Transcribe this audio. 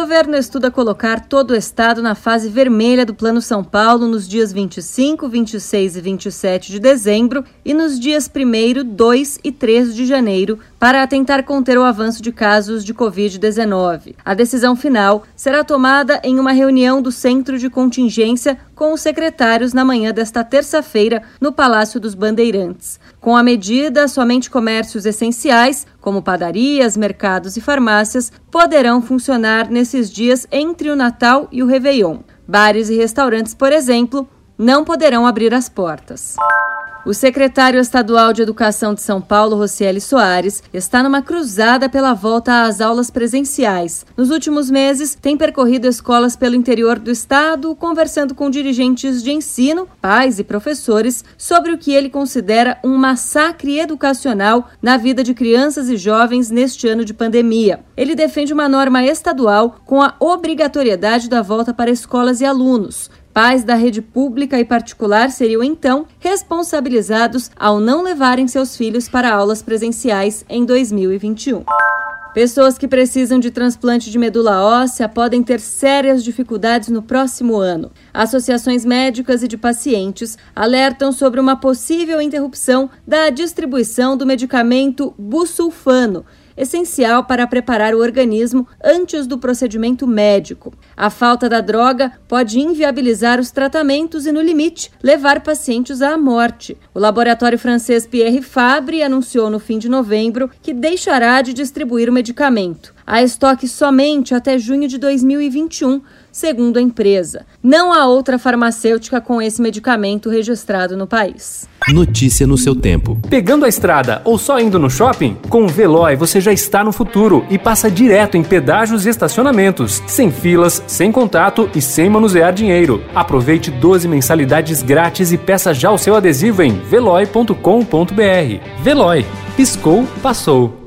governo estuda colocar todo o estado na fase vermelha do Plano São Paulo nos dias 25, 26 e 27 de dezembro e nos dias 1, 2 e 3 de janeiro para tentar conter o avanço de casos de Covid-19. A decisão final será tomada em uma reunião do Centro de Contingência com os secretários na manhã desta terça-feira no Palácio dos Bandeirantes. Com a medida, somente comércios essenciais, como padarias, mercados e farmácias, poderão funcionar nesses dias entre o Natal e o Réveillon. Bares e restaurantes, por exemplo, não poderão abrir as portas. O secretário estadual de Educação de São Paulo, Rocieli Soares, está numa cruzada pela volta às aulas presenciais. Nos últimos meses, tem percorrido escolas pelo interior do estado, conversando com dirigentes de ensino, pais e professores sobre o que ele considera um massacre educacional na vida de crianças e jovens neste ano de pandemia. Ele defende uma norma estadual com a obrigatoriedade da volta para escolas e alunos. Pais da rede pública e particular seriam então responsabilizados ao não levarem seus filhos para aulas presenciais em 2021. Pessoas que precisam de transplante de medula óssea podem ter sérias dificuldades no próximo ano. Associações médicas e de pacientes alertam sobre uma possível interrupção da distribuição do medicamento busulfano essencial para preparar o organismo antes do procedimento médico. A falta da droga pode inviabilizar os tratamentos e, no limite, levar pacientes à morte. O laboratório francês Pierre Fabre anunciou no fim de novembro que deixará de distribuir o medicamento. Há estoque somente até junho de 2021 segundo a empresa. Não há outra farmacêutica com esse medicamento registrado no país. Notícia no seu tempo. Pegando a estrada ou só indo no shopping? Com o Veloy você já está no futuro e passa direto em pedágios e estacionamentos, sem filas, sem contato e sem manusear dinheiro. Aproveite 12 mensalidades grátis e peça já o seu adesivo em veloy.com.br. Veloy. Piscou, passou.